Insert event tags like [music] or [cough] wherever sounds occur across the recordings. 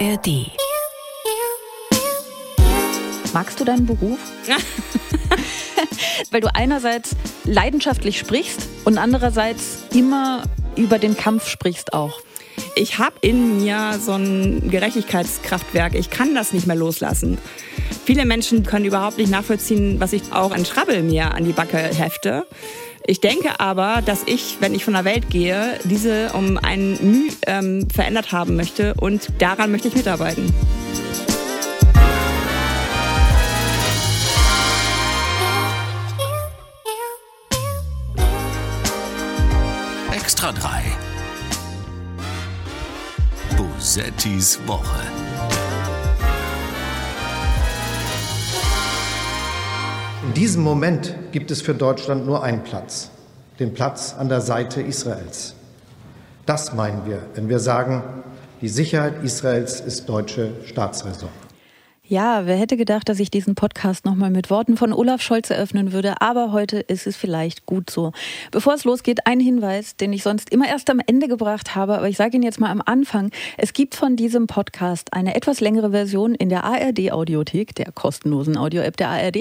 ARD. Magst du deinen Beruf? [laughs] [laughs] Weil du einerseits leidenschaftlich sprichst und andererseits immer über den Kampf sprichst auch. Ich habe in mir so ein Gerechtigkeitskraftwerk. Ich kann das nicht mehr loslassen. Viele Menschen können überhaupt nicht nachvollziehen, was ich auch an Schrabbel mir an die Backe hefte. Ich denke aber, dass ich, wenn ich von der Welt gehe, diese um ein Mühe ähm, verändert haben möchte und daran möchte ich mitarbeiten. Extra 3. Bosettis Woche. In diesem Moment gibt es für Deutschland nur einen Platz, den Platz an der Seite Israels. Das meinen wir, wenn wir sagen, die Sicherheit Israels ist deutsche Staatsräson. Ja, wer hätte gedacht, dass ich diesen Podcast nochmal mit Worten von Olaf Scholz eröffnen würde, aber heute ist es vielleicht gut so. Bevor es losgeht, ein Hinweis, den ich sonst immer erst am Ende gebracht habe, aber ich sage ihn jetzt mal am Anfang. Es gibt von diesem Podcast eine etwas längere Version in der ARD Audiothek, der kostenlosen Audio-App der ARD.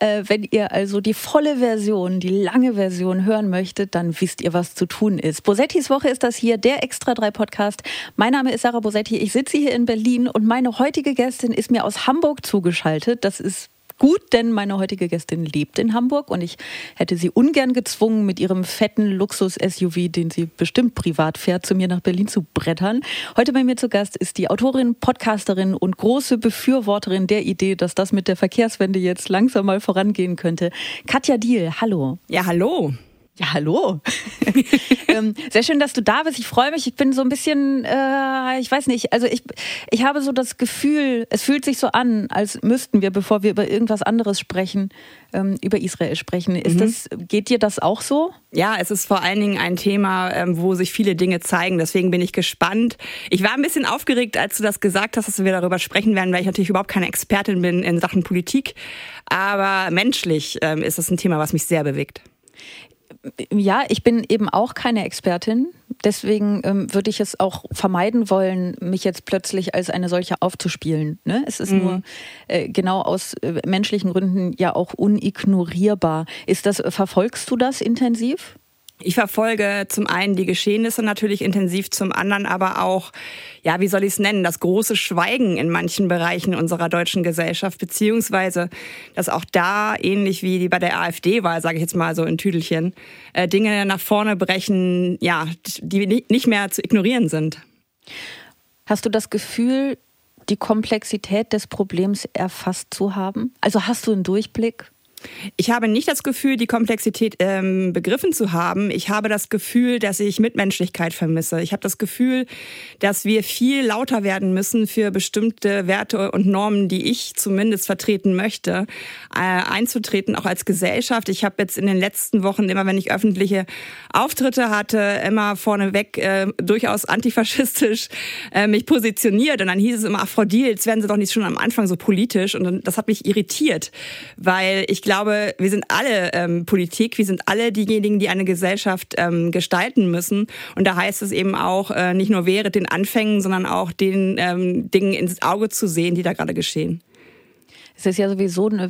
Äh, wenn ihr also die volle Version, die lange Version hören möchtet, dann wisst ihr, was zu tun ist. Bosettis Woche ist das hier, der Extra 3 Podcast. Mein Name ist Sarah Bosetti, ich sitze hier in Berlin und meine heutige Gästin ist mir aus Hamburg zugeschaltet. Das ist gut, denn meine heutige Gästin lebt in Hamburg und ich hätte sie ungern gezwungen, mit ihrem fetten Luxus-SUV, den sie bestimmt privat fährt, zu mir nach Berlin zu brettern. Heute bei mir zu Gast ist die Autorin, Podcasterin und große Befürworterin der Idee, dass das mit der Verkehrswende jetzt langsam mal vorangehen könnte. Katja Diel, hallo. Ja, hallo. Ja, hallo. [laughs] ähm, sehr schön, dass du da bist. Ich freue mich. Ich bin so ein bisschen, äh, ich weiß nicht, also ich, ich habe so das Gefühl, es fühlt sich so an, als müssten wir, bevor wir über irgendwas anderes sprechen, ähm, über Israel sprechen. Ist mhm. das, geht dir das auch so? Ja, es ist vor allen Dingen ein Thema, ähm, wo sich viele Dinge zeigen. Deswegen bin ich gespannt. Ich war ein bisschen aufgeregt, als du das gesagt hast, dass wir darüber sprechen werden, weil ich natürlich überhaupt keine Expertin bin in Sachen Politik. Aber menschlich ähm, ist es ein Thema, was mich sehr bewegt ja, ich bin eben auch keine Expertin. Deswegen ähm, würde ich es auch vermeiden wollen, mich jetzt plötzlich als eine solche aufzuspielen. Ne? Es ist mhm. nur äh, genau aus äh, menschlichen Gründen ja auch unignorierbar. Ist das, verfolgst du das intensiv? Ich verfolge zum einen die Geschehnisse natürlich intensiv, zum anderen aber auch, ja, wie soll ich es nennen, das große Schweigen in manchen Bereichen unserer deutschen Gesellschaft, beziehungsweise, dass auch da, ähnlich wie bei der AfD-Wahl, sage ich jetzt mal so in Tüdelchen, äh, Dinge nach vorne brechen, ja, die nicht mehr zu ignorieren sind. Hast du das Gefühl, die Komplexität des Problems erfasst zu haben? Also hast du einen Durchblick? Ich habe nicht das Gefühl, die Komplexität ähm, begriffen zu haben. Ich habe das Gefühl, dass ich Mitmenschlichkeit vermisse. Ich habe das Gefühl, dass wir viel lauter werden müssen für bestimmte Werte und Normen, die ich zumindest vertreten möchte, äh, einzutreten, auch als Gesellschaft. Ich habe jetzt in den letzten Wochen immer, wenn ich öffentliche Auftritte hatte, immer vorneweg äh, durchaus antifaschistisch äh, mich positioniert. Und dann hieß es immer, ach Frau Diel, jetzt werden Sie doch nicht schon am Anfang so politisch. Und das hat mich irritiert, weil ich glaube, glaube, wir sind alle ähm, Politik, wir sind alle diejenigen, die eine Gesellschaft ähm, gestalten müssen. Und da heißt es eben auch, äh, nicht nur während den Anfängen, sondern auch den ähm, Dingen ins Auge zu sehen, die da gerade geschehen. Es ist ja sowieso eine,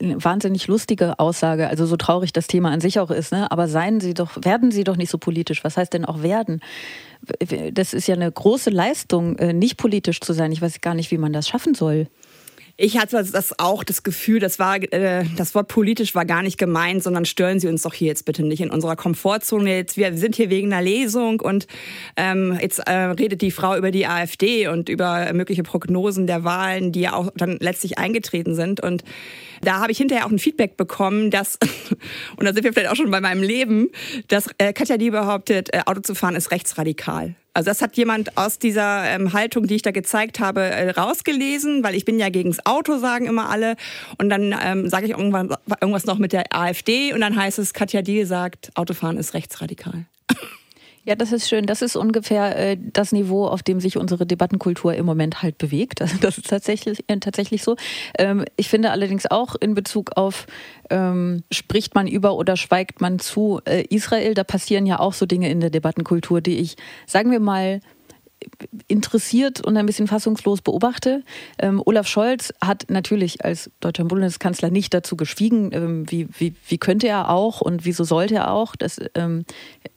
eine, wahnsinnig lustige Aussage, also so traurig das Thema an sich auch ist, ne? Aber seien Sie doch, werden Sie doch nicht so politisch. Was heißt denn auch werden? Das ist ja eine große Leistung, äh, nicht politisch zu sein. Ich weiß gar nicht, wie man das schaffen soll. Ich hatte das auch das Gefühl, das war äh, das Wort politisch war gar nicht gemeint, sondern stören Sie uns doch hier jetzt bitte nicht in unserer Komfortzone. Jetzt wir sind hier wegen einer Lesung und ähm, jetzt äh, redet die Frau über die AfD und über mögliche Prognosen der Wahlen, die ja auch dann letztlich eingetreten sind und da habe ich hinterher auch ein Feedback bekommen, dass, [laughs] und da sind wir vielleicht auch schon bei meinem Leben, dass äh, Katja die behauptet, äh, Auto zu fahren ist rechtsradikal. Also das hat jemand aus dieser ähm, Haltung, die ich da gezeigt habe, äh, rausgelesen, weil ich bin ja gegens Auto, sagen immer alle. Und dann ähm, sage ich irgendwann, irgendwas noch mit der AfD und dann heißt es, Katja Diel sagt, Autofahren ist rechtsradikal. [laughs] Ja, das ist schön. Das ist ungefähr äh, das Niveau, auf dem sich unsere Debattenkultur im Moment halt bewegt. Also das ist tatsächlich, äh, tatsächlich so. Ähm, ich finde allerdings auch in Bezug auf, ähm, spricht man über oder schweigt man zu äh, Israel, da passieren ja auch so Dinge in der Debattenkultur, die ich, sagen wir mal, interessiert und ein bisschen fassungslos beobachte. Ähm, Olaf Scholz hat natürlich als deutscher Bundeskanzler nicht dazu geschwiegen, ähm, wie, wie, wie könnte er auch und wieso sollte er auch. Das, ähm,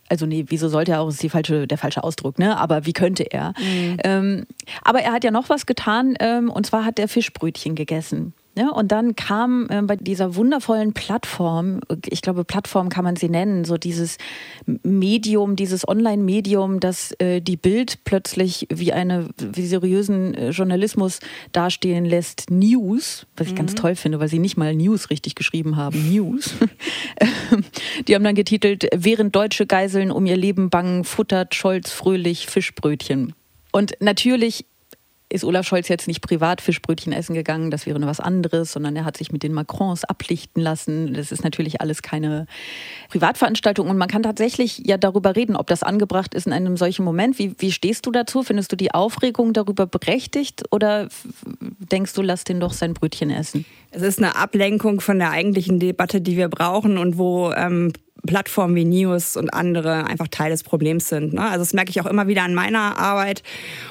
also nee, wieso sollte er auch, ist die falsche, der falsche Ausdruck, ne? Aber wie könnte er? Mhm. Ähm, aber er hat ja noch was getan, ähm, und zwar hat er Fischbrötchen gegessen. Ja, und dann kam äh, bei dieser wundervollen Plattform, ich glaube, Plattform kann man sie nennen, so dieses Medium, dieses Online-Medium, das äh, die Bild plötzlich wie eine wie seriösen äh, Journalismus dastehen lässt, News, was ich mhm. ganz toll finde, weil sie nicht mal News richtig geschrieben haben, News. [laughs] die haben dann getitelt, während Deutsche Geiseln um ihr Leben bangen, futtert Scholz fröhlich Fischbrötchen. Und natürlich ist Olaf Scholz jetzt nicht privat Fischbrötchen essen gegangen, das wäre nur was anderes, sondern er hat sich mit den Macrons ablichten lassen. Das ist natürlich alles keine Privatveranstaltung und man kann tatsächlich ja darüber reden, ob das angebracht ist in einem solchen Moment. Wie, wie stehst du dazu? Findest du die Aufregung darüber berechtigt oder denkst du, lass den doch sein Brötchen essen? Es ist eine Ablenkung von der eigentlichen Debatte, die wir brauchen und wo ähm, Plattformen wie News und andere einfach Teil des Problems sind. Ne? Also das merke ich auch immer wieder an meiner Arbeit.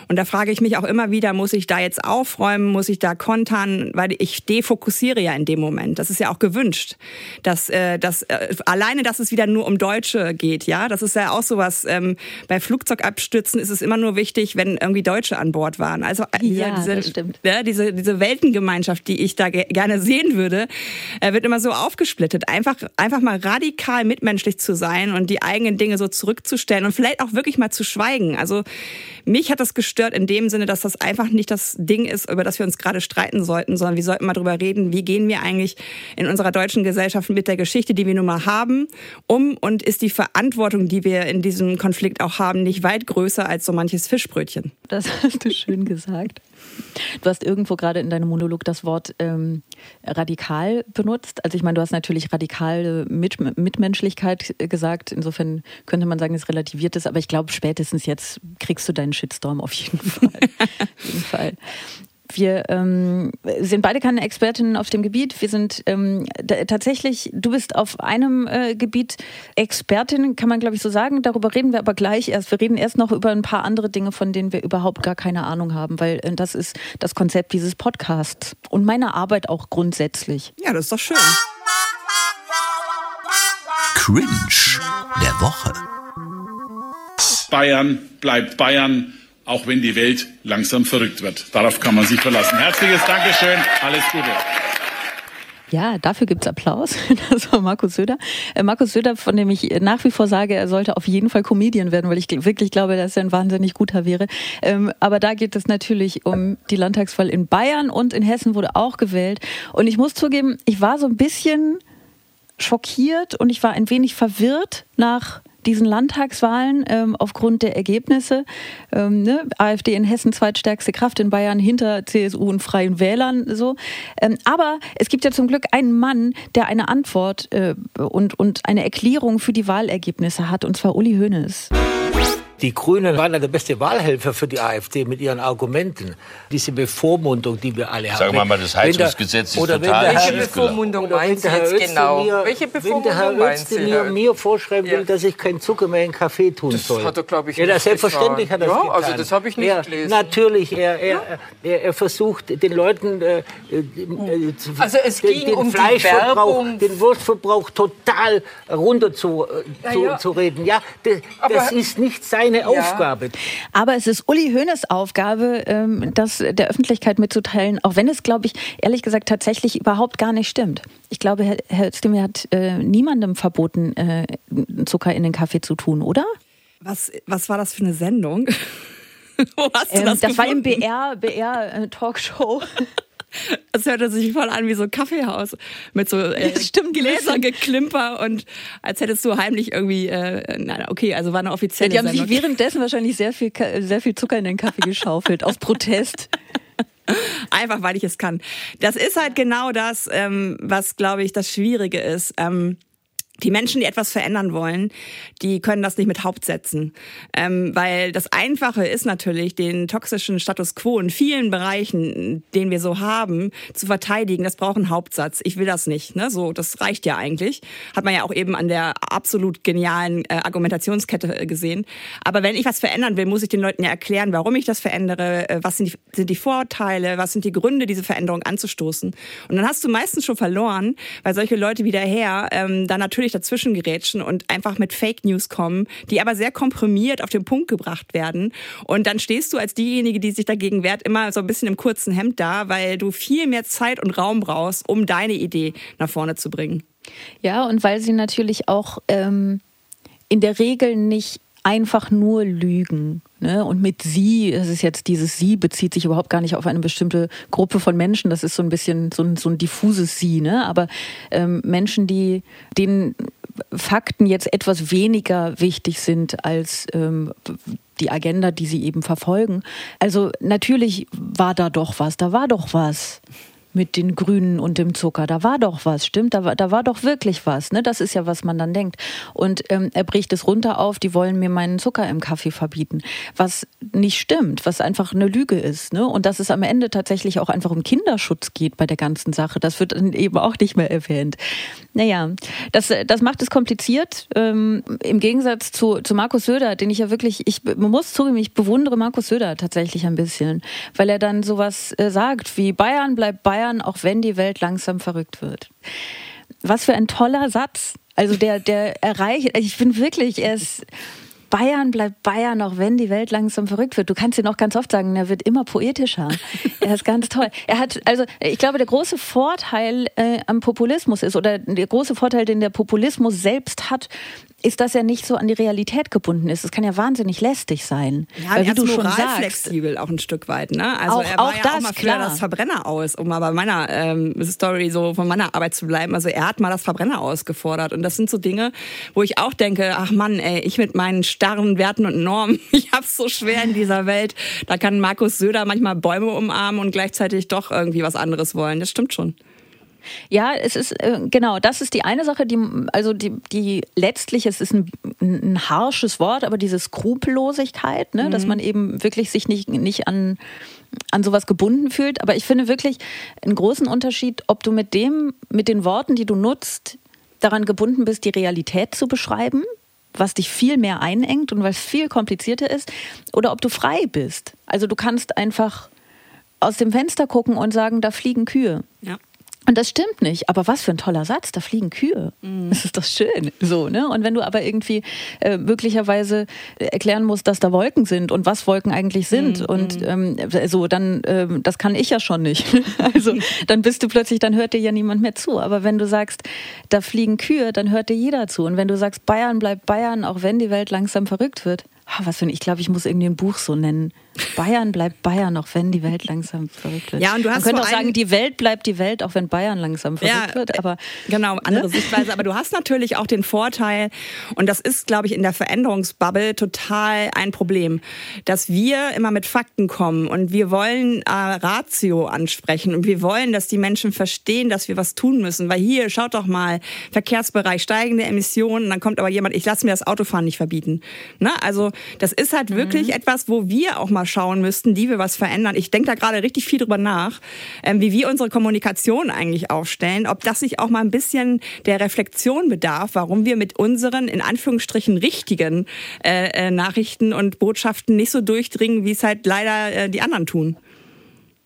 Und da frage ich mich auch immer wieder, muss ich da jetzt aufräumen, muss ich da kontern, weil ich defokussiere ja in dem Moment. Das ist ja auch gewünscht, dass, äh, dass äh, alleine, dass es wieder nur um Deutsche geht. Ja, das ist ja auch sowas. Ähm, bei Flugzeugabstürzen ist es immer nur wichtig, wenn irgendwie Deutsche an Bord waren. Also äh, diese, ja, diese, ja, diese, diese Weltengemeinschaft, die ich da ge gerne sehen würde, äh, wird immer so aufgesplittet. Einfach, einfach mal radikal mit mitmenschlich zu sein und die eigenen Dinge so zurückzustellen und vielleicht auch wirklich mal zu schweigen. Also mich hat das gestört in dem Sinne, dass das einfach nicht das Ding ist, über das wir uns gerade streiten sollten, sondern wir sollten mal darüber reden, wie gehen wir eigentlich in unserer deutschen Gesellschaft mit der Geschichte, die wir nun mal haben, um und ist die Verantwortung, die wir in diesem Konflikt auch haben, nicht weit größer als so manches Fischbrötchen. Das hast du schön gesagt. Du hast irgendwo gerade in deinem Monolog das Wort ähm, radikal benutzt. Also ich meine, du hast natürlich radikale Mit Mitmenschlichkeit gesagt. Insofern könnte man sagen, es relativiert ist. Aber ich glaube, spätestens jetzt kriegst du deinen Shitstorm auf jeden [laughs] Fall. auf jeden Fall. Wir ähm, sind beide keine Expertinnen auf dem Gebiet. Wir sind ähm, tatsächlich, du bist auf einem äh, Gebiet Expertin, kann man glaube ich so sagen. Darüber reden wir aber gleich erst. Wir reden erst noch über ein paar andere Dinge, von denen wir überhaupt gar keine Ahnung haben, weil äh, das ist das Konzept dieses Podcasts und meiner Arbeit auch grundsätzlich. Ja, das ist doch schön. Cringe der Woche. Bayern bleibt Bayern auch wenn die Welt langsam verrückt wird. Darauf kann man sich verlassen. Herzliches Dankeschön, alles Gute. Ja, dafür gibt's Applaus. [laughs] Das war Markus Söder. Äh, Markus Söder, von dem ich nach wie vor sage, er sollte auf jeden Fall Comedian werden, weil ich wirklich glaube, dass er ein wahnsinnig guter wäre. Ähm, aber da geht es natürlich um die Landtagswahl in Bayern und in Hessen wurde auch gewählt. Und ich muss zugeben, ich war so ein bisschen schockiert und ich war ein wenig verwirrt nach diesen Landtagswahlen ähm, aufgrund der Ergebnisse. Ähm, ne? AfD in Hessen zweitstärkste Kraft, in Bayern hinter CSU und Freien Wählern. So. Ähm, aber es gibt ja zum Glück einen Mann, der eine Antwort äh, und, und eine Erklärung für die Wahlergebnisse hat, und zwar Uli Hoeneß. Die Grünen waren ja der beste Wahlhelfer für die AfD mit ihren Argumenten. Diese Bevormundung, die wir alle haben. Sagen wir mal, das Heizungsgesetz ist total Welche Bevormundung meinen Sie jetzt genau? Mir, Welche Bevormundung wenn der Herr Özte mir, mir vorschreiben will, dass ich keinen Zucker mehr in Kaffee tun das soll. Das hat er, glaube ich, ja, nicht selbstverständlich hat er ja, das getan. also das habe ich nicht er, gelesen. Natürlich, er, er, er, er versucht den Leuten äh, äh, also es den, ging den um Fleischverbrauch, den Wurstverbrauch total runter zu, äh, ja, zu, ja. zu reden. Ja, das, das ist nicht sein seine Aufgabe. Ja. Aber es ist Uli Hoeneß Aufgabe, ähm, das der Öffentlichkeit mitzuteilen, auch wenn es, glaube ich, ehrlich gesagt tatsächlich überhaupt gar nicht stimmt. Ich glaube, Herr, Herr Özdemir hat äh, niemandem verboten, äh, Zucker in den Kaffee zu tun, oder? Was, was war das für eine Sendung? [laughs] Wo hast du ähm, das Das war im BR, BR äh, Talkshow. [laughs] [laughs] Es hörte sich voll an wie so ein Kaffeehaus mit so äh, Stimmt, Gläsergeklimper und als hättest du heimlich irgendwie, äh, na, okay, also war eine offizielle ja, Die haben Sendung. sich währenddessen wahrscheinlich sehr viel, sehr viel Zucker in den Kaffee geschaufelt, aus Protest. [laughs] Einfach, weil ich es kann. Das ist halt genau das, ähm, was, glaube ich, das Schwierige ist. Ähm, die Menschen, die etwas verändern wollen, die können das nicht mit Hauptsätzen. Ähm, weil das Einfache ist natürlich, den toxischen Status quo in vielen Bereichen, den wir so haben, zu verteidigen. Das braucht einen Hauptsatz. Ich will das nicht. Ne? So, das reicht ja eigentlich. Hat man ja auch eben an der absolut genialen äh, Argumentationskette äh, gesehen. Aber wenn ich was verändern will, muss ich den Leuten ja erklären, warum ich das verändere, äh, was sind die, sind die Vorteile, was sind die Gründe, diese Veränderung anzustoßen. Und dann hast du meistens schon verloren, weil solche Leute wie der Herr ähm, dann natürlich natürlich dazwischen gerätschen und einfach mit Fake News kommen, die aber sehr komprimiert auf den Punkt gebracht werden. Und dann stehst du als diejenige, die sich dagegen wehrt, immer so ein bisschen im kurzen Hemd da, weil du viel mehr Zeit und Raum brauchst, um deine Idee nach vorne zu bringen. Ja, und weil sie natürlich auch ähm, in der Regel nicht einfach nur lügen. Ne? Und mit sie, das ist jetzt dieses sie, bezieht sich überhaupt gar nicht auf eine bestimmte Gruppe von Menschen. Das ist so ein bisschen so ein, so ein diffuses sie. Ne? Aber ähm, Menschen, die denen Fakten jetzt etwas weniger wichtig sind als ähm, die Agenda, die sie eben verfolgen. Also natürlich war da doch was, da war doch was mit den Grünen und dem Zucker. Da war doch was, stimmt? Da war, da war doch wirklich was. Ne? Das ist ja, was man dann denkt. Und ähm, er bricht es runter auf, die wollen mir meinen Zucker im Kaffee verbieten. Was nicht stimmt, was einfach eine Lüge ist. Ne? Und dass es am Ende tatsächlich auch einfach um Kinderschutz geht bei der ganzen Sache, das wird dann eben auch nicht mehr erwähnt. Naja, das, das macht es kompliziert. Ähm, Im Gegensatz zu, zu Markus Söder, den ich ja wirklich, ich muss zugeben, ich bewundere Markus Söder tatsächlich ein bisschen, weil er dann sowas äh, sagt wie Bayern bleibt Bayern Bayern, auch wenn die Welt langsam verrückt wird. Was für ein toller Satz. Also der, der erreicht, ich bin wirklich, er ist, Bayern bleibt Bayern, auch wenn die Welt langsam verrückt wird. Du kannst ihn auch ganz oft sagen, er wird immer poetischer. er ist ganz toll. Er hat, also ich glaube, der große Vorteil äh, am Populismus ist, oder der große Vorteil, den der Populismus selbst hat, ist, dass er nicht so an die Realität gebunden ist. Es kann ja wahnsinnig lästig sein. Ja, weil, wie du schon sagst, flexibel auch ein Stück weit. Ne? Also auch, er war auch ja das, auch mal für das Verbrenner aus, um mal bei meiner ähm, Story so von meiner Arbeit zu bleiben. Also er hat mal das Verbrenner ausgefordert und das sind so Dinge, wo ich auch denke, ach Mann, ey, ich mit meinen starren Werten und Normen, [laughs] ich hab's so schwer in dieser Welt. Da kann Markus Söder manchmal Bäume umarmen und gleichzeitig doch irgendwie was anderes wollen. Das stimmt schon. Ja, es ist äh, genau, das ist die eine Sache, die also die, die letztlich, es ist ein, ein harsches Wort, aber diese Skrupellosigkeit, ne, mhm. dass man eben wirklich sich nicht, nicht an, an sowas gebunden fühlt. Aber ich finde wirklich einen großen Unterschied, ob du mit dem, mit den Worten, die du nutzt, daran gebunden bist, die Realität zu beschreiben, was dich viel mehr einengt und was viel komplizierter ist, oder ob du frei bist. Also du kannst einfach aus dem Fenster gucken und sagen, da fliegen Kühe. Ja. Und das stimmt nicht. Aber was für ein toller Satz, da fliegen Kühe. Mhm. Das ist doch schön. So, ne? Und wenn du aber irgendwie äh, möglicherweise erklären musst, dass da Wolken sind und was Wolken eigentlich sind mhm. und mhm. ähm, so, dann, äh, das kann ich ja schon nicht. [laughs] also dann bist du plötzlich, dann hört dir ja niemand mehr zu. Aber wenn du sagst, da fliegen Kühe, dann hört dir jeder zu. Und wenn du sagst, Bayern bleibt Bayern, auch wenn die Welt langsam verrückt wird, was für ein, ich glaube, ich muss irgendwie ein Buch so nennen. Bayern bleibt Bayern, auch wenn die Welt langsam verrückt wird. Ja, und du hast Man könnte auch sagen, die Welt bleibt die Welt, auch wenn Bayern langsam verrückt ja, wird. Aber genau, andere ne? Sichtweise. Aber du hast natürlich auch den Vorteil, und das ist, glaube ich, in der Veränderungsbubble total ein Problem, dass wir immer mit Fakten kommen und wir wollen äh, Ratio ansprechen und wir wollen, dass die Menschen verstehen, dass wir was tun müssen. Weil hier, schaut doch mal, Verkehrsbereich, steigende Emissionen, dann kommt aber jemand, ich lasse mir das Autofahren nicht verbieten. Ne? Also das ist halt wirklich mhm. etwas, wo wir auch mal schauen müssten, die wir was verändern. Ich denke da gerade richtig viel drüber nach, ähm, wie wir unsere Kommunikation eigentlich aufstellen, ob das sich auch mal ein bisschen der Reflexion bedarf, warum wir mit unseren in Anführungsstrichen richtigen äh, äh, Nachrichten und Botschaften nicht so durchdringen, wie es halt leider äh, die anderen tun.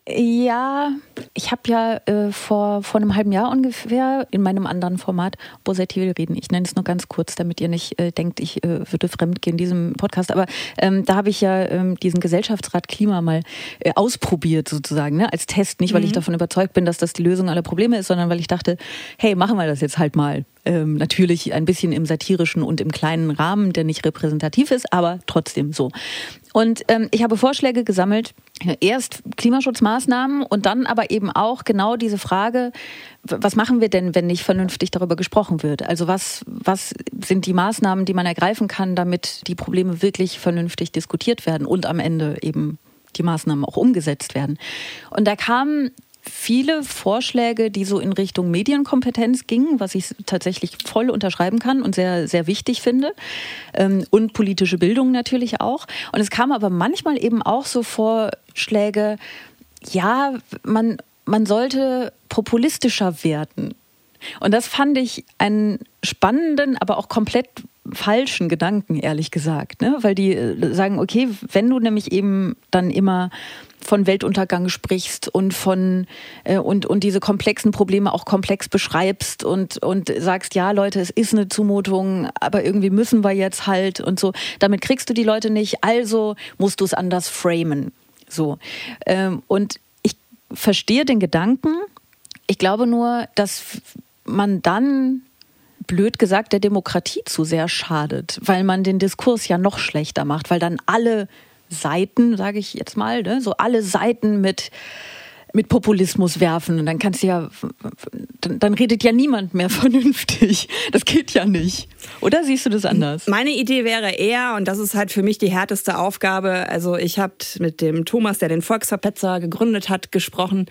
Ja, ich habe ja äh, vor, vor einem halben Jahr ungefähr in meinem anderen Format Positiv reden. Ich nenne es nur ganz kurz, damit ihr nicht äh, denkt, ich äh, würde fremdgehen in diesem Podcast. Aber ähm, da habe ich ja ähm, diesen Gesellschaftsrat Klima mal äh, ausprobiert sozusagen, ne? als Test. Nicht, weil mhm. ich davon überzeugt bin, dass das die Lösung aller Probleme ist, sondern weil ich dachte, hey, machen wir das jetzt halt mal. Ähm, natürlich ein bisschen im satirischen und im kleinen Rahmen, der nicht repräsentativ ist, aber trotzdem so. Und ähm, ich habe Vorschläge gesammelt, erst Klimaschutzmaßnahmen und dann aber eben auch genau diese Frage, was machen wir denn, wenn nicht vernünftig darüber gesprochen wird? Also was, was sind die Maßnahmen, die man ergreifen kann, damit die Probleme wirklich vernünftig diskutiert werden und am Ende eben die Maßnahmen auch umgesetzt werden? Und da kam viele Vorschläge, die so in Richtung Medienkompetenz gingen, was ich tatsächlich voll unterschreiben kann und sehr, sehr wichtig finde. Ähm, und politische Bildung natürlich auch. Und es kam aber manchmal eben auch so Vorschläge, ja, man, man sollte populistischer werden. Und das fand ich einen spannenden, aber auch komplett falschen Gedanken, ehrlich gesagt. Ne? Weil die äh, sagen, okay, wenn du nämlich eben dann immer von Weltuntergang sprichst und von äh, und, und diese komplexen Probleme auch komplex beschreibst und, und sagst, ja, Leute, es ist eine Zumutung, aber irgendwie müssen wir jetzt halt und so. Damit kriegst du die Leute nicht, also musst du es anders framen. So. Ähm, und ich verstehe den Gedanken. Ich glaube nur, dass man dann blöd gesagt der Demokratie zu sehr schadet, weil man den Diskurs ja noch schlechter macht, weil dann alle Seiten, sage ich jetzt mal, ne, so alle Seiten mit mit Populismus werfen und dann kannst du ja, dann, dann, redet ja niemand mehr [laughs] vernünftig. Das geht ja nicht. Oder siehst du das anders? Meine Idee wäre eher, und das ist halt für mich die härteste Aufgabe, also ich habe mit dem Thomas, der den Volksverpetzer gegründet hat, gesprochen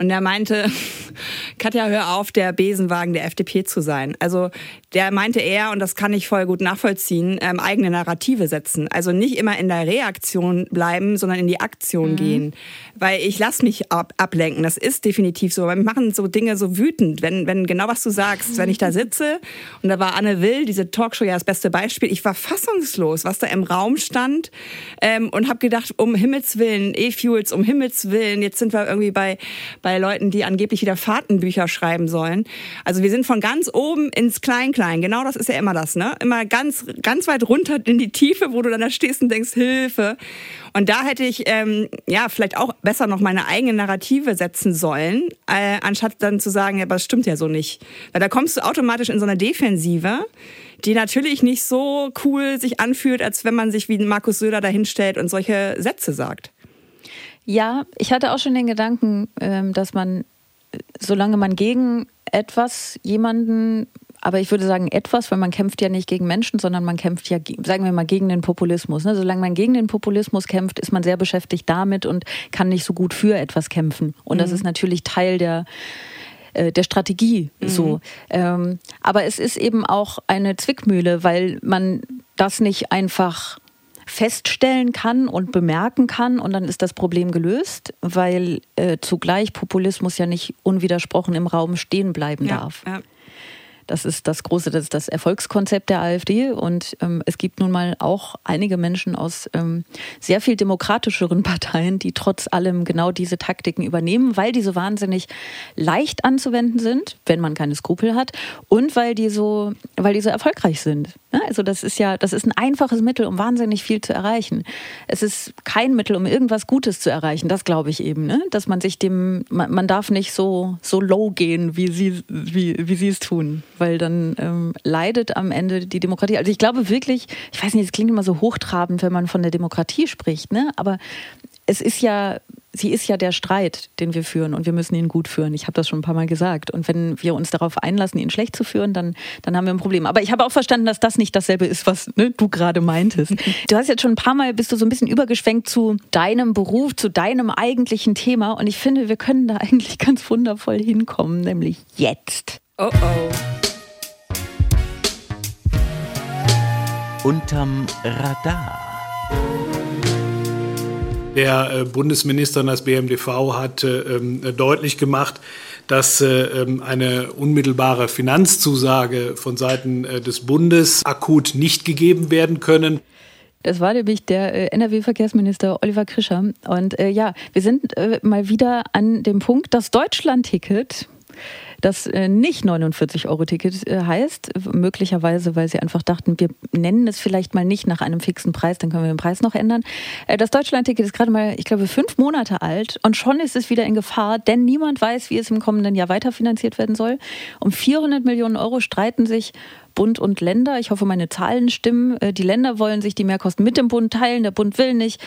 und der meinte, [laughs] Katja, hör auf, der Besenwagen der FDP zu sein. Also der meinte er, und das kann ich voll gut nachvollziehen, ähm, eigene Narrative setzen. Also nicht immer in der Reaktion bleiben, sondern in die Aktion mhm. gehen. Weil ich lasse mich ab, ablenken. Das ist definitiv so. Wir machen so Dinge so wütend, wenn, wenn genau was du sagst. Wenn ich da sitze und da war Anne Will, diese Talkshow ja das beste Beispiel. Ich war fassungslos, was da im Raum stand ähm, und habe gedacht, um Himmels Willen, E-Fuels, um Himmels Willen, jetzt sind wir irgendwie bei, bei Leuten, die angeblich wieder Fahrtenbücher schreiben sollen. Also wir sind von ganz oben ins Klein-Klein. Genau das ist ja immer das, ne? Immer ganz, ganz weit runter in die Tiefe, wo du dann da stehst und denkst, Hilfe. Und da hätte ich ähm, ja vielleicht auch besser noch meine eigene Narrative setzen sollen, äh, anstatt dann zu sagen, ja, aber das stimmt ja so nicht. Weil da kommst du automatisch in so eine Defensive, die natürlich nicht so cool sich anfühlt, als wenn man sich wie Markus Söder dahinstellt und solche Sätze sagt. Ja, ich hatte auch schon den Gedanken, ähm, dass man, solange man gegen etwas jemanden aber ich würde sagen etwas, weil man kämpft ja nicht gegen Menschen, sondern man kämpft ja, sagen wir mal, gegen den Populismus. Ne? Solange man gegen den Populismus kämpft, ist man sehr beschäftigt damit und kann nicht so gut für etwas kämpfen. Und mhm. das ist natürlich Teil der äh, der Strategie mhm. so. Ähm, aber es ist eben auch eine Zwickmühle, weil man das nicht einfach feststellen kann und bemerken kann und dann ist das Problem gelöst, weil äh, zugleich Populismus ja nicht unwidersprochen im Raum stehen bleiben ja, darf. Ja. Das ist das große, das ist das Erfolgskonzept der AfD. Und ähm, es gibt nun mal auch einige Menschen aus ähm, sehr viel demokratischeren [laughs] Parteien, die trotz allem genau diese Taktiken übernehmen, weil die so wahnsinnig leicht anzuwenden sind, wenn man keine Skrupel hat, und weil die so, weil die so erfolgreich sind. Also das ist ja, das ist ein einfaches Mittel, um wahnsinnig viel zu erreichen. Es ist kein Mittel, um irgendwas Gutes zu erreichen. Das glaube ich eben, ne? dass man sich dem, man, man darf nicht so so low gehen, wie sie wie wie sie es tun weil dann ähm, leidet am Ende die Demokratie. Also ich glaube wirklich, ich weiß nicht, es klingt immer so hochtrabend, wenn man von der Demokratie spricht, ne? aber es ist ja, sie ist ja der Streit, den wir führen und wir müssen ihn gut führen. Ich habe das schon ein paar Mal gesagt. Und wenn wir uns darauf einlassen, ihn schlecht zu führen, dann, dann haben wir ein Problem. Aber ich habe auch verstanden, dass das nicht dasselbe ist, was ne, du gerade meintest. [laughs] Du hast jetzt schon ein paar Mal, bist du so ein bisschen übergeschwenkt zu deinem Beruf, zu deinem eigentlichen Thema. Und ich finde, wir können da eigentlich ganz wundervoll hinkommen, nämlich jetzt. Oh oh. Unterm Radar. Der äh, Bundesminister und das BMDV hat äh, ähm, deutlich gemacht, dass äh, ähm, eine unmittelbare Finanzzusage von Seiten des Bundes akut nicht gegeben werden können. Das war nämlich der NRW-Verkehrsminister Oliver Krischer. Und äh, ja, wir sind äh, mal wieder an dem Punkt, das Deutschland-Ticket das äh, nicht 49-Euro-Ticket äh, heißt. Möglicherweise, weil sie einfach dachten, wir nennen es vielleicht mal nicht nach einem fixen Preis, dann können wir den Preis noch ändern. Äh, das Deutschland-Ticket ist gerade mal, ich glaube, fünf Monate alt und schon ist es wieder in Gefahr, denn niemand weiß, wie es im kommenden Jahr weiterfinanziert werden soll. Um 400 Millionen Euro streiten sich Bund und Länder. Ich hoffe, meine Zahlen stimmen. Die Länder wollen sich die Mehrkosten mit dem Bund teilen, der Bund will nicht.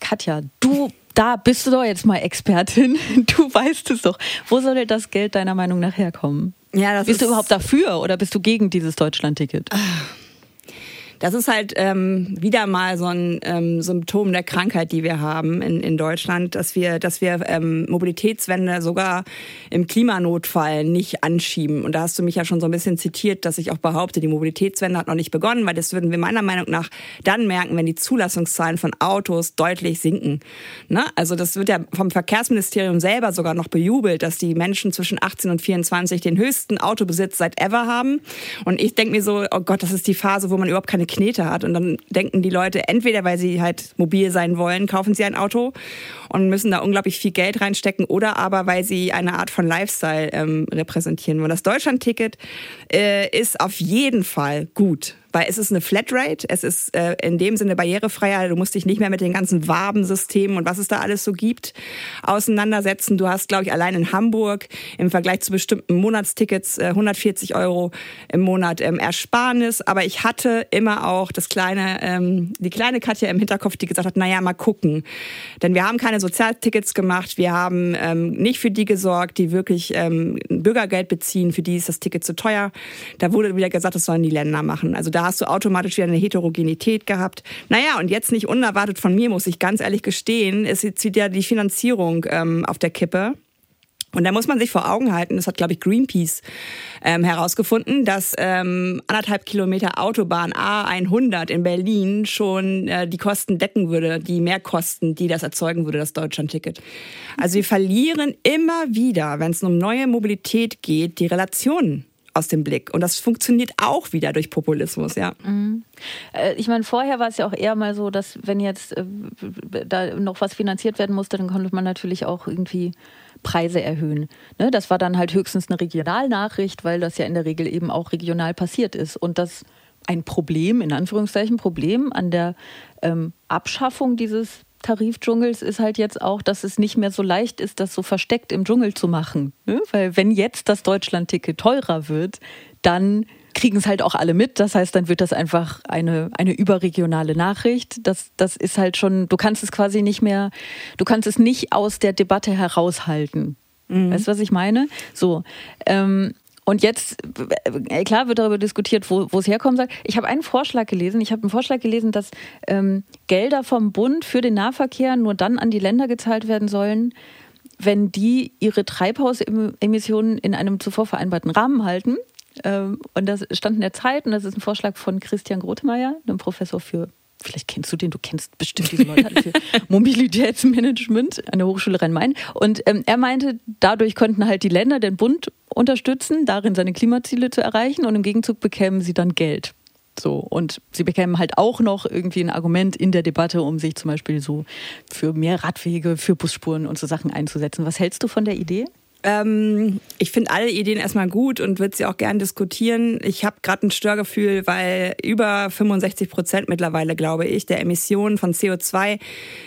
Katja, du da bist du doch jetzt mal Expertin. [laughs] Du weißt es doch. Wo soll das Geld deiner Meinung nach herkommen? Ja, das bist du überhaupt dafür oder bist du gegen dieses Deutschland-Ticket? Das ist halt ähm, wieder mal so ein ähm, Symptom der Krankheit, die wir haben in, in Deutschland, dass wir, dass wir ähm, Mobilitätswende sogar im Klimanotfall nicht anschieben. Und da hast du mich ja schon so ein bisschen zitiert, dass ich auch behaupte, die Mobilitätswende hat noch nicht begonnen, weil das würden wir meiner Meinung nach dann merken, wenn die Zulassungszahlen von Autos deutlich sinken. Ne? Also das wird ja vom Verkehrsministerium selber sogar noch bejubelt, dass die Menschen zwischen 18 und 24 den höchsten Autobesitz seit ever haben. Und ich denke mir so, oh Gott, das ist die Phase, wo man überhaupt keine Knete hat. Und dann denken die Leute, entweder weil sie halt mobil sein wollen, kaufen sie ein Auto und müssen da unglaublich viel Geld reinstecken oder aber weil sie eine Art von Lifestyle ähm, repräsentieren wollen. Das Deutschlandticket äh, ist auf jeden Fall gut weil es ist eine Flatrate, es ist äh, in dem Sinne barrierefreier, du musst dich nicht mehr mit den ganzen Wabensystemen und was es da alles so gibt auseinandersetzen. Du hast, glaube ich, allein in Hamburg im Vergleich zu bestimmten Monatstickets äh, 140 Euro im Monat ähm, Ersparnis, aber ich hatte immer auch das kleine, ähm, die kleine Katja im Hinterkopf, die gesagt hat, naja, mal gucken, denn wir haben keine Sozialtickets gemacht, wir haben ähm, nicht für die gesorgt, die wirklich ähm, Bürgergeld beziehen, für die ist das Ticket zu teuer. Da wurde wieder gesagt, das sollen die Länder machen. Also da da hast du automatisch wieder eine Heterogenität gehabt. Naja, und jetzt nicht unerwartet von mir, muss ich ganz ehrlich gestehen, ist jetzt wieder die Finanzierung ähm, auf der Kippe. Und da muss man sich vor Augen halten, das hat, glaube ich, Greenpeace ähm, herausgefunden, dass ähm, anderthalb Kilometer Autobahn A100 in Berlin schon äh, die Kosten decken würde, die Mehrkosten, die das erzeugen würde, das Deutschlandticket. Also wir verlieren immer wieder, wenn es um neue Mobilität geht, die Relationen aus dem Blick. Und das funktioniert auch wieder durch Populismus, ja. Mhm. Äh, ich meine, vorher war es ja auch eher mal so, dass wenn jetzt äh, da noch was finanziert werden musste, dann konnte man natürlich auch irgendwie Preise erhöhen. Ne? Das war dann halt höchstens eine Regionalnachricht, weil das ja in der Regel eben auch regional passiert ist. Und das ein Problem, in Anführungszeichen Problem an der ähm, Abschaffung dieses Tarifdschungels ist halt jetzt auch, dass es nicht mehr so leicht ist, das so versteckt im Dschungel zu machen. Ne? Weil wenn jetzt das Deutschlandticket teurer wird, dann kriegen es halt auch alle mit. Das heißt, dann wird das einfach eine, eine überregionale Nachricht. Das, das ist halt schon, du kannst es quasi nicht mehr, du kannst es nicht aus der Debatte heraushalten. Mhm. Weißt du, was ich meine? So. Ähm, und jetzt, äh, klar wird darüber diskutiert, wo, es herkommen soll. Ich habe einen Vorschlag gelesen. Ich habe einen Vorschlag gelesen, dass ähm, Gelder vom Bund für den Nahverkehr nur dann an die Länder gezahlt werden sollen, wenn die ihre Treibhausemissionen in einem zuvor vereinbarten Rahmen halten. Ähm, und das stand in der Zeit und das ist ein Vorschlag von Christian Grotemeyer, einem Professor für vielleicht kennst du den, du kennst bestimmt diese Leute für [laughs] Mobilitätsmanagement an der Hochschule Rhein-Main. Und ähm, er meinte, dadurch könnten halt die Länder den Bund unterstützen, darin seine Klimaziele zu erreichen und im Gegenzug bekämen sie dann Geld. So, und sie bekämen halt auch noch irgendwie ein Argument in der Debatte, um sich zum Beispiel so für mehr Radwege, für Busspuren und so Sachen einzusetzen. Was hältst du von der Idee? Ähm, ich finde alle Ideen erstmal gut und würde sie auch gern diskutieren. Ich habe gerade ein Störgefühl, weil über 65 Prozent mittlerweile, glaube ich, der Emissionen von CO2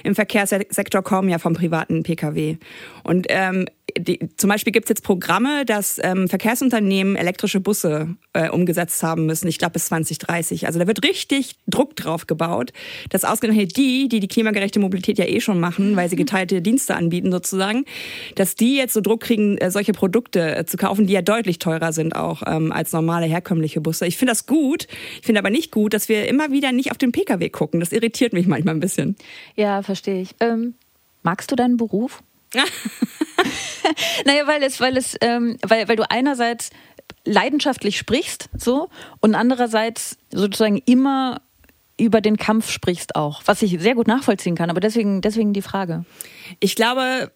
im Verkehrssektor kommen ja vom privaten Pkw. Und ähm, die, zum Beispiel gibt es jetzt Programme, dass ähm, Verkehrsunternehmen elektrische Busse äh, umgesetzt haben müssen, ich glaube bis 2030. Also da wird richtig Druck drauf gebaut, dass ausgerechnet die, die die klimagerechte Mobilität ja eh schon machen, weil sie geteilte Dienste anbieten sozusagen, dass die jetzt so Druck kriegen, äh, solche Produkte äh, zu kaufen, die ja deutlich teurer sind auch ähm, als normale herkömmliche Busse. Ich finde das gut, ich finde aber nicht gut, dass wir immer wieder nicht auf den Pkw gucken. Das irritiert mich manchmal ein bisschen. Ja, verstehe ich. Ähm, magst du deinen Beruf? [laughs] [laughs] naja, weil es, weil es, ähm, weil, weil du einerseits leidenschaftlich sprichst, so, und andererseits sozusagen immer über den Kampf sprichst auch, was ich sehr gut nachvollziehen kann, aber deswegen, deswegen die Frage. Ich glaube,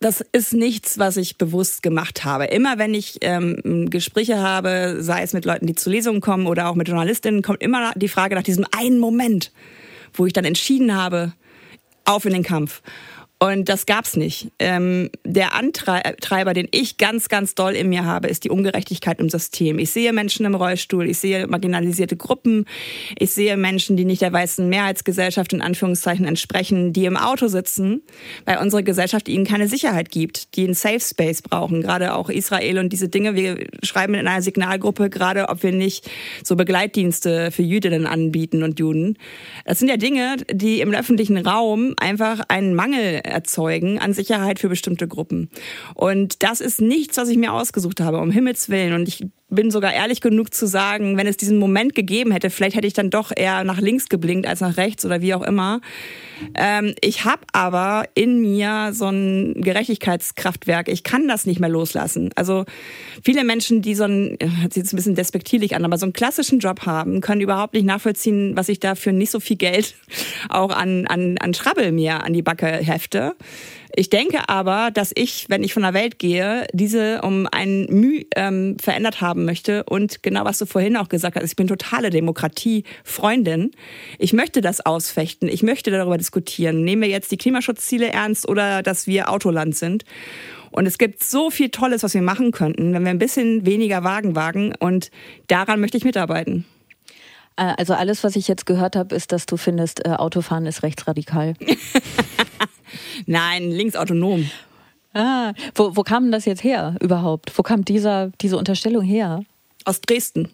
das ist nichts, was ich bewusst gemacht habe. Immer wenn ich ähm, Gespräche habe, sei es mit Leuten, die zu Lesungen kommen oder auch mit Journalistinnen, kommt immer die Frage nach diesem einen Moment, wo ich dann entschieden habe, auf in den Kampf. Und das gab's nicht. Ähm, der Antreiber, den ich ganz, ganz doll in mir habe, ist die Ungerechtigkeit im System. Ich sehe Menschen im Rollstuhl, ich sehe marginalisierte Gruppen, ich sehe Menschen, die nicht der weißen Mehrheitsgesellschaft in Anführungszeichen entsprechen, die im Auto sitzen, weil unsere Gesellschaft ihnen keine Sicherheit gibt, die einen Safe Space brauchen. Gerade auch Israel und diese Dinge. Wir schreiben in einer Signalgruppe gerade, ob wir nicht so Begleitdienste für Jüdinnen anbieten und Juden. Das sind ja Dinge, die im öffentlichen Raum einfach einen Mangel erzeugen an Sicherheit für bestimmte Gruppen. Und das ist nichts, was ich mir ausgesucht habe, um Himmels Willen. Und ich bin sogar ehrlich genug zu sagen, wenn es diesen Moment gegeben hätte, vielleicht hätte ich dann doch eher nach links geblinkt als nach rechts oder wie auch immer. Ähm, ich habe aber in mir so ein Gerechtigkeitskraftwerk. Ich kann das nicht mehr loslassen. Also viele Menschen, die so ein, hört sich jetzt ein bisschen despektierlich an, aber so einen klassischen Job haben, können überhaupt nicht nachvollziehen, was ich da für nicht so viel Geld [laughs] auch an, an, an Schrabbel mir an die Backe hefte. Ich denke aber, dass ich, wenn ich von der Welt gehe, diese um ein Mühe ähm, verändert haben möchte. Und genau was du vorhin auch gesagt hast, ich bin totale Demokratiefreundin. Ich möchte das ausfechten. Ich möchte darüber diskutieren. Nehmen wir jetzt die Klimaschutzziele ernst oder dass wir Autoland sind? Und es gibt so viel Tolles, was wir machen könnten, wenn wir ein bisschen weniger Wagen wagen. Und daran möchte ich mitarbeiten. Äh, also alles, was ich jetzt gehört habe, ist, dass du findest, äh, Autofahren ist rechtsradikal. [laughs] Nein, linksautonom. Ah, wo, wo kam das jetzt her überhaupt? Wo kam dieser, diese Unterstellung her? Aus Dresden.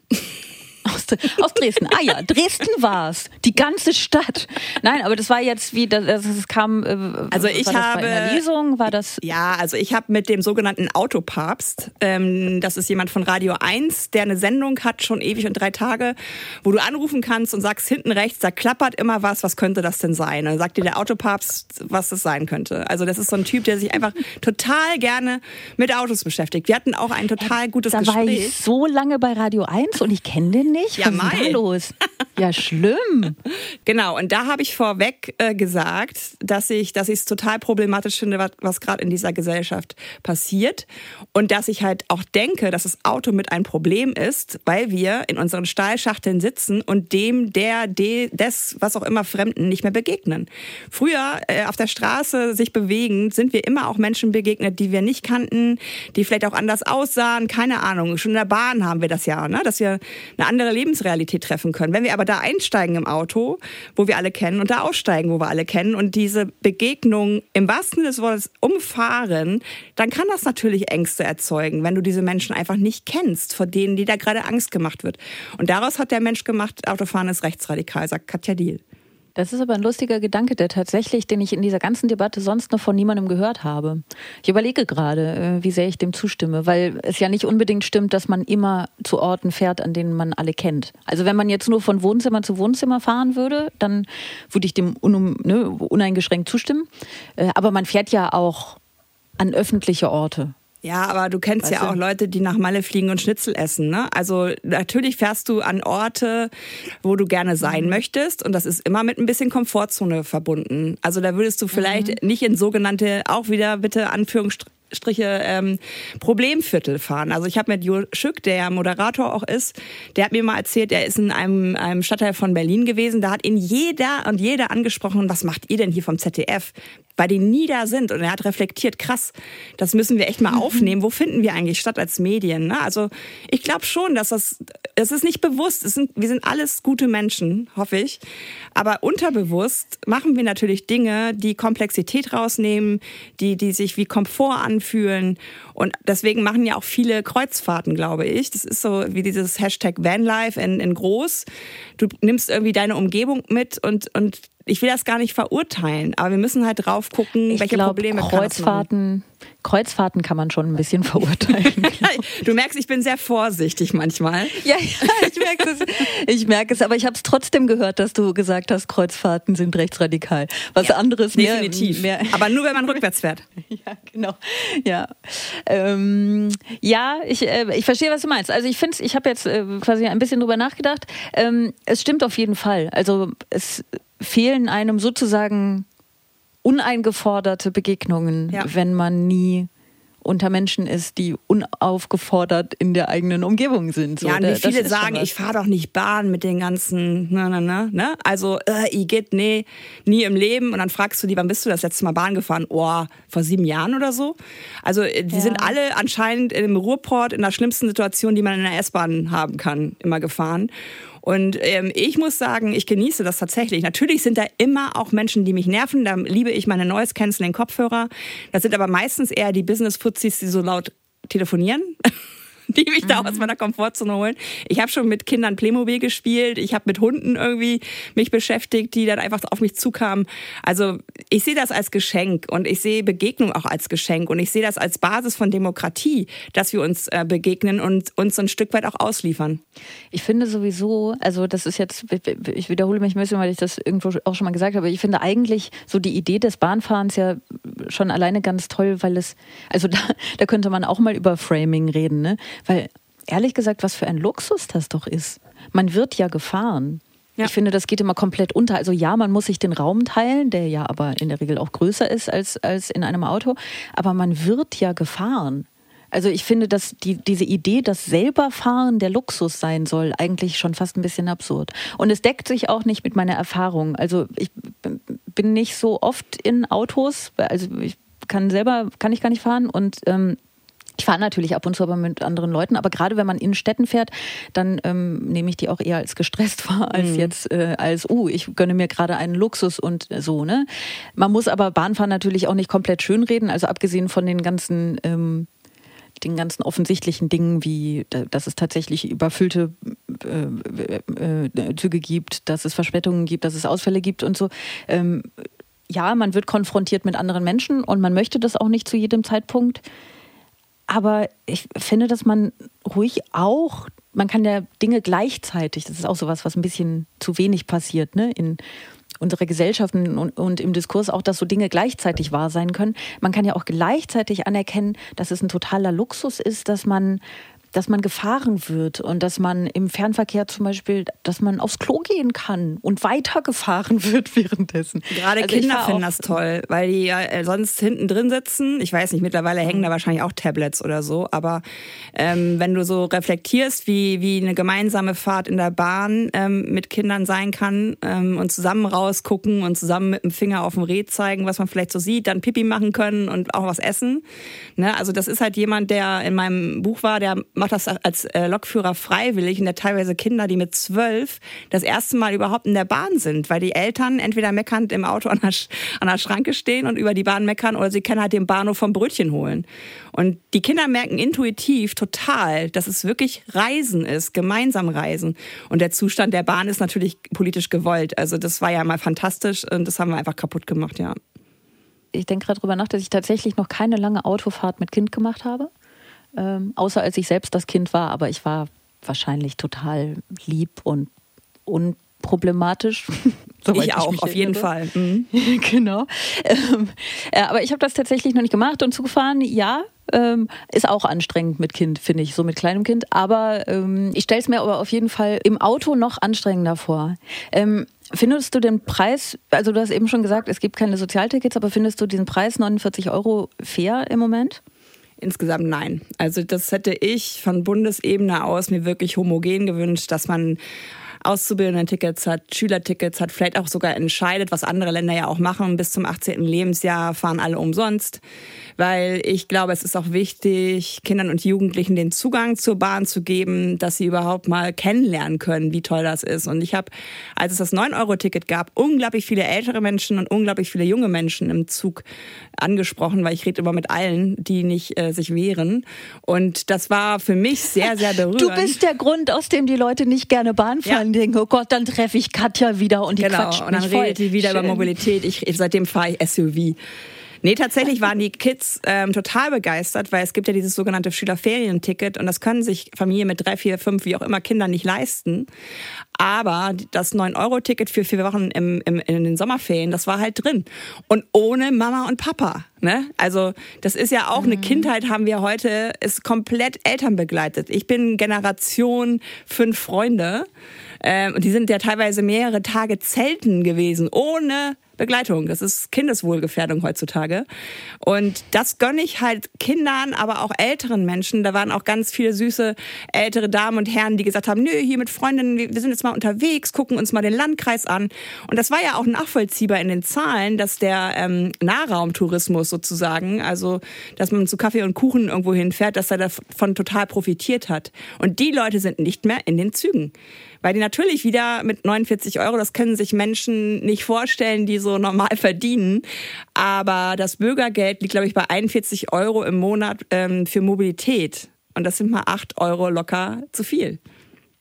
Aus, aus, Dresden. Ah ja, Dresden war's. Die ganze Stadt. Nein, aber das war jetzt wie, das, das kam. Äh, also ich habe. Bei einer Lesung war das. Ja, also ich habe mit dem sogenannten Autopapst. Ähm, das ist jemand von Radio 1, der eine Sendung hat schon ewig und drei Tage, wo du anrufen kannst und sagst hinten rechts, da klappert immer was. Was könnte das denn sein? Und dann sagt dir der Autopapst, was das sein könnte. Also das ist so ein Typ, der sich einfach total gerne mit Autos beschäftigt. Wir hatten auch ein total gutes da Gespräch. Da war ich so lange bei Radio 1 und ich kenne den nicht? Ja, Was ist los? [laughs] Ja, schlimm. genau, und da habe ich vorweg äh, gesagt, dass ich dass ich es total problematisch finde, was, was gerade in dieser Gesellschaft passiert und dass ich halt auch denke, dass das Auto mit ein Problem ist, weil wir in unseren Stahlschachteln sitzen und dem der de, des was auch immer Fremden nicht mehr begegnen. Früher äh, auf der Straße sich bewegen, sind wir immer auch Menschen begegnet, die wir nicht kannten, die vielleicht auch anders aussahen, keine Ahnung. Schon in der Bahn haben wir das ja, ne? dass wir eine andere Lebensrealität treffen können. Wenn wir aber da einsteigen im Auto, wo wir alle kennen, und da aussteigen, wo wir alle kennen, und diese Begegnung im wahrsten Sinne des Wortes umfahren, dann kann das natürlich Ängste erzeugen, wenn du diese Menschen einfach nicht kennst, vor denen dir da gerade Angst gemacht wird. Und daraus hat der Mensch gemacht, Autofahren ist rechtsradikal, sagt Katja Diel. Das ist aber ein lustiger Gedanke, der tatsächlich, den ich in dieser ganzen Debatte sonst noch von niemandem gehört habe. Ich überlege gerade, äh, wie sehr ich dem zustimme, weil es ja nicht unbedingt stimmt, dass man immer zu Orten fährt, an denen man alle kennt. Also wenn man jetzt nur von Wohnzimmer zu Wohnzimmer fahren würde, dann würde ich dem ne, uneingeschränkt zustimmen. Äh, aber man fährt ja auch an öffentliche Orte. Ja, aber du kennst weißt ja du? auch Leute, die nach Malle fliegen und Schnitzel essen. Ne? Also natürlich fährst du an Orte, wo du gerne sein mhm. möchtest und das ist immer mit ein bisschen Komfortzone verbunden. Also da würdest du vielleicht mhm. nicht in sogenannte, auch wieder bitte Anführungsstriche, Striche ähm, Problemviertel fahren. Also ich habe mit Jo Schück, der ja Moderator auch ist, der hat mir mal erzählt, er ist in einem, einem Stadtteil von Berlin gewesen. Da hat ihn jeder und jeder angesprochen, was macht ihr denn hier vom ZDF? Weil die nie da sind. Und er hat reflektiert, krass, das müssen wir echt mal mhm. aufnehmen. Wo finden wir eigentlich statt als Medien? Ne? Also ich glaube schon, dass das, es ist nicht bewusst. Es sind, wir sind alles gute Menschen, hoffe ich. Aber unterbewusst machen wir natürlich Dinge, die Komplexität rausnehmen, die, die sich wie Komfort anfühlen anfühlen. Und deswegen machen ja auch viele Kreuzfahrten, glaube ich. Das ist so wie dieses Hashtag Vanlife in, in groß. Du nimmst irgendwie deine Umgebung mit und, und ich will das gar nicht verurteilen, aber wir müssen halt drauf gucken, ich welche glaub, Probleme Kreuzfahrten, Kreuzfahrten kann man schon ein bisschen [laughs] verurteilen. [laughs] du merkst, ich bin sehr vorsichtig manchmal. Ja, ja ich merke es. Ich merke es, aber ich habe es trotzdem gehört, dass du gesagt hast, Kreuzfahrten sind rechtsradikal. Was ja, anderes mehr, definitiv. Mehr, aber nur wenn man rückwärts fährt. [laughs] Ja, genau. Ja, ähm, ja, ich, äh, ich verstehe, was du meinst. Also ich finde, ich habe jetzt äh, quasi ein bisschen drüber nachgedacht. Ähm, es stimmt auf jeden Fall. Also es fehlen einem sozusagen uneingeforderte Begegnungen, ja. wenn man nie unter Menschen ist, die unaufgefordert in der eigenen Umgebung sind. So, ja, und wie viele sagen, ich fahre doch nicht Bahn mit den ganzen, ne, ne, ne, ne? Also, äh, ich geht, nee, nie im Leben. Und dann fragst du die, wann bist du das letzte Mal Bahn gefahren? Oh, vor sieben Jahren oder so. Also, äh, die ja. sind alle anscheinend im Ruhrport in der schlimmsten Situation, die man in der S-Bahn haben kann, immer gefahren. Und ähm, ich muss sagen, ich genieße das tatsächlich. Natürlich sind da immer auch Menschen, die mich nerven. Da liebe ich meine Noise Canceling Kopfhörer. Das sind aber meistens eher die Business-Fuzis, die so laut telefonieren. [laughs] die mich mhm. da aus meiner Komfortzone holen. Ich habe schon mit Kindern Playmobil gespielt, ich habe mit Hunden irgendwie mich beschäftigt, die dann einfach auf mich zukamen. Also ich sehe das als Geschenk und ich sehe Begegnung auch als Geschenk und ich sehe das als Basis von Demokratie, dass wir uns äh, begegnen und uns ein Stück weit auch ausliefern. Ich finde sowieso, also das ist jetzt, ich wiederhole mich ein bisschen, weil ich das irgendwo auch schon mal gesagt habe, ich finde eigentlich so die Idee des Bahnfahrens ja schon alleine ganz toll, weil es, also [laughs] da, da könnte man auch mal über Framing reden, ne? Weil ehrlich gesagt, was für ein Luxus das doch ist. Man wird ja gefahren. Ja. Ich finde, das geht immer komplett unter. Also ja, man muss sich den Raum teilen, der ja aber in der Regel auch größer ist als, als in einem Auto, aber man wird ja gefahren. Also ich finde, dass die, diese Idee, dass selber fahren der Luxus sein soll, eigentlich schon fast ein bisschen absurd. Und es deckt sich auch nicht mit meiner Erfahrung. Also ich bin nicht so oft in Autos, also ich kann selber, kann ich gar nicht fahren und ähm, ich fahre natürlich ab und zu aber mit anderen Leuten, aber gerade wenn man in Städten fährt, dann ähm, nehme ich die auch eher als gestresst [laughs] wahr, als mhm. jetzt äh, als, uh, ich gönne mir gerade einen Luxus und so, ne? Man muss aber Bahnfahren natürlich auch nicht komplett schönreden, also abgesehen von den ganzen ähm, den ganzen offensichtlichen Dingen, wie dass es tatsächlich überfüllte äh, äh, äh, Züge gibt, dass es Verspätungen gibt, dass es Ausfälle gibt und so. Ähm, ja, man wird konfrontiert mit anderen Menschen und man möchte das auch nicht zu jedem Zeitpunkt. Aber ich finde, dass man ruhig auch, man kann ja Dinge gleichzeitig, das ist auch sowas, was ein bisschen zu wenig passiert, ne? In unserer Gesellschaft und, und, im Diskurs auch, dass so Dinge gleichzeitig wahr sein können. Man kann ja auch gleichzeitig anerkennen, dass es ein totaler Luxus ist, dass man dass man gefahren wird und dass man im Fernverkehr zum Beispiel, dass man aufs Klo gehen kann und weitergefahren [laughs] wird währenddessen. Gerade also Kinder finden das toll, weil die ja äh, sonst hinten drin sitzen. Ich weiß nicht, mittlerweile hängen da wahrscheinlich auch Tablets oder so, aber ähm, wenn du so reflektierst, wie, wie eine gemeinsame Fahrt in der Bahn ähm, mit Kindern sein kann ähm, und zusammen rausgucken und zusammen mit dem Finger auf dem Reh zeigen, was man vielleicht so sieht, dann Pipi machen können und auch was essen. Ne? Also das ist halt jemand, der in meinem Buch war, der macht das als äh, Lokführer freiwillig und der teilweise Kinder, die mit zwölf das erste Mal überhaupt in der Bahn sind, weil die Eltern entweder meckernd im Auto an der, an der Schranke stehen und über die Bahn meckern oder sie können halt den Bahnhof vom Brötchen holen. Und die Kinder merken intuitiv total, dass es wirklich Reisen ist, gemeinsam Reisen. Und der Zustand der Bahn ist natürlich politisch gewollt. Also das war ja mal fantastisch und das haben wir einfach kaputt gemacht, ja ich denke gerade darüber nach, dass ich tatsächlich noch keine lange Autofahrt mit Kind gemacht habe ähm, außer als ich selbst das Kind war, aber ich war wahrscheinlich total lieb und unproblematisch. [laughs] ich auch, ich auf jeden Fall. Mhm. [laughs] genau. Ähm, äh, aber ich habe das tatsächlich noch nicht gemacht und zugefahren, ja, ähm, ist auch anstrengend mit Kind, finde ich, so mit kleinem Kind. Aber ähm, ich stelle es mir aber auf jeden Fall im Auto noch anstrengender vor. Ähm, findest du den Preis, also du hast eben schon gesagt, es gibt keine Sozialtickets, aber findest du diesen Preis 49 Euro fair im Moment? Insgesamt nein. Also das hätte ich von Bundesebene aus mir wirklich homogen gewünscht, dass man Auszubildenden-Tickets hat, Schülertickets hat, vielleicht auch sogar entscheidet, was andere Länder ja auch machen. Bis zum 18. Lebensjahr fahren alle umsonst weil ich glaube, es ist auch wichtig, Kindern und Jugendlichen den Zugang zur Bahn zu geben, dass sie überhaupt mal kennenlernen können, wie toll das ist. Und ich habe, als es das 9-Euro-Ticket gab, unglaublich viele ältere Menschen und unglaublich viele junge Menschen im Zug angesprochen, weil ich rede immer mit allen, die nicht äh, sich wehren. Und das war für mich sehr, sehr berührend. Du bist der Grund, aus dem die Leute nicht gerne Bahn fahren. Ja. Denken, oh Gott, dann treffe ich Katja wieder und die genau. quatscht und dann redet die wieder Schön. über Mobilität. Ich, seitdem fahre ich SUV. Nee, tatsächlich waren die Kids ähm, total begeistert, weil es gibt ja dieses sogenannte Schülerferienticket und das können sich Familien mit drei, vier, fünf, wie auch immer Kindern nicht leisten. Aber das 9-Euro-Ticket für vier Wochen im, im, in den Sommerferien, das war halt drin. Und ohne Mama und Papa. Ne? Also das ist ja auch mhm. eine Kindheit, haben wir heute, ist komplett elternbegleitet. Ich bin Generation fünf Freunde. Ähm, und die sind ja teilweise mehrere Tage zelten gewesen, ohne Begleitung. Das ist Kindeswohlgefährdung heutzutage. Und das gönne ich halt Kindern, aber auch älteren Menschen. Da waren auch ganz viele süße ältere Damen und Herren, die gesagt haben, nö, hier mit Freundinnen, wir sind jetzt mal unterwegs, gucken uns mal den Landkreis an. Und das war ja auch nachvollziehbar in den Zahlen, dass der ähm, Nahraumtourismus sozusagen, also dass man zu Kaffee und Kuchen irgendwo hinfährt, dass er davon total profitiert hat. Und die Leute sind nicht mehr in den Zügen. Weil die natürlich wieder mit 49 Euro, das können sich Menschen nicht vorstellen, die so normal verdienen. Aber das Bürgergeld liegt, glaube ich, bei 41 Euro im Monat ähm, für Mobilität. Und das sind mal acht Euro locker zu viel.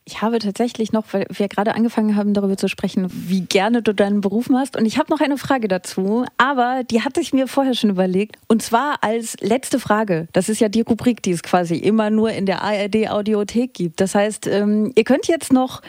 Ich habe tatsächlich noch, weil wir gerade angefangen haben, darüber zu sprechen, wie gerne du deinen Beruf machst. Und ich habe noch eine Frage dazu, aber die hatte ich mir vorher schon überlegt. Und zwar als letzte Frage. Das ist ja die Rubrik, die es quasi immer nur in der ARD-Audiothek gibt. Das heißt, ähm, ihr könnt jetzt noch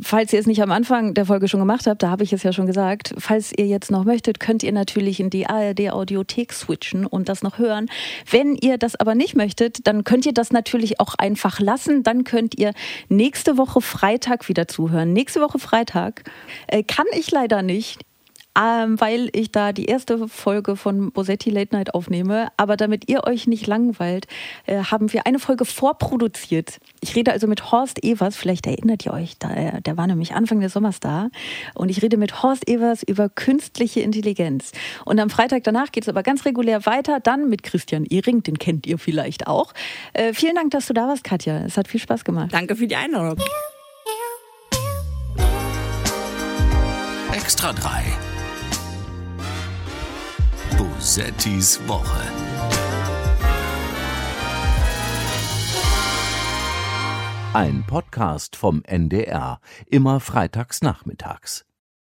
falls ihr es nicht am Anfang der Folge schon gemacht habt, da habe ich es ja schon gesagt, falls ihr jetzt noch möchtet, könnt ihr natürlich in die ARD Audiothek switchen und das noch hören. Wenn ihr das aber nicht möchtet, dann könnt ihr das natürlich auch einfach lassen. Dann könnt ihr nächste Woche Freitag wieder zuhören. Nächste Woche Freitag äh, kann ich leider nicht ähm, weil ich da die erste Folge von Bosetti Late Night aufnehme. Aber damit ihr euch nicht langweilt, äh, haben wir eine Folge vorproduziert. Ich rede also mit Horst Evers, vielleicht erinnert ihr euch, da, äh, der war nämlich Anfang des Sommers da. Und ich rede mit Horst Evers über künstliche Intelligenz. Und am Freitag danach geht es aber ganz regulär weiter, dann mit Christian Ehring, den kennt ihr vielleicht auch. Äh, vielen Dank, dass du da warst, Katja. Es hat viel Spaß gemacht. Danke für die Einladung. Extra 3 Bosettis Woche. Ein Podcast vom NDR, immer freitags nachmittags.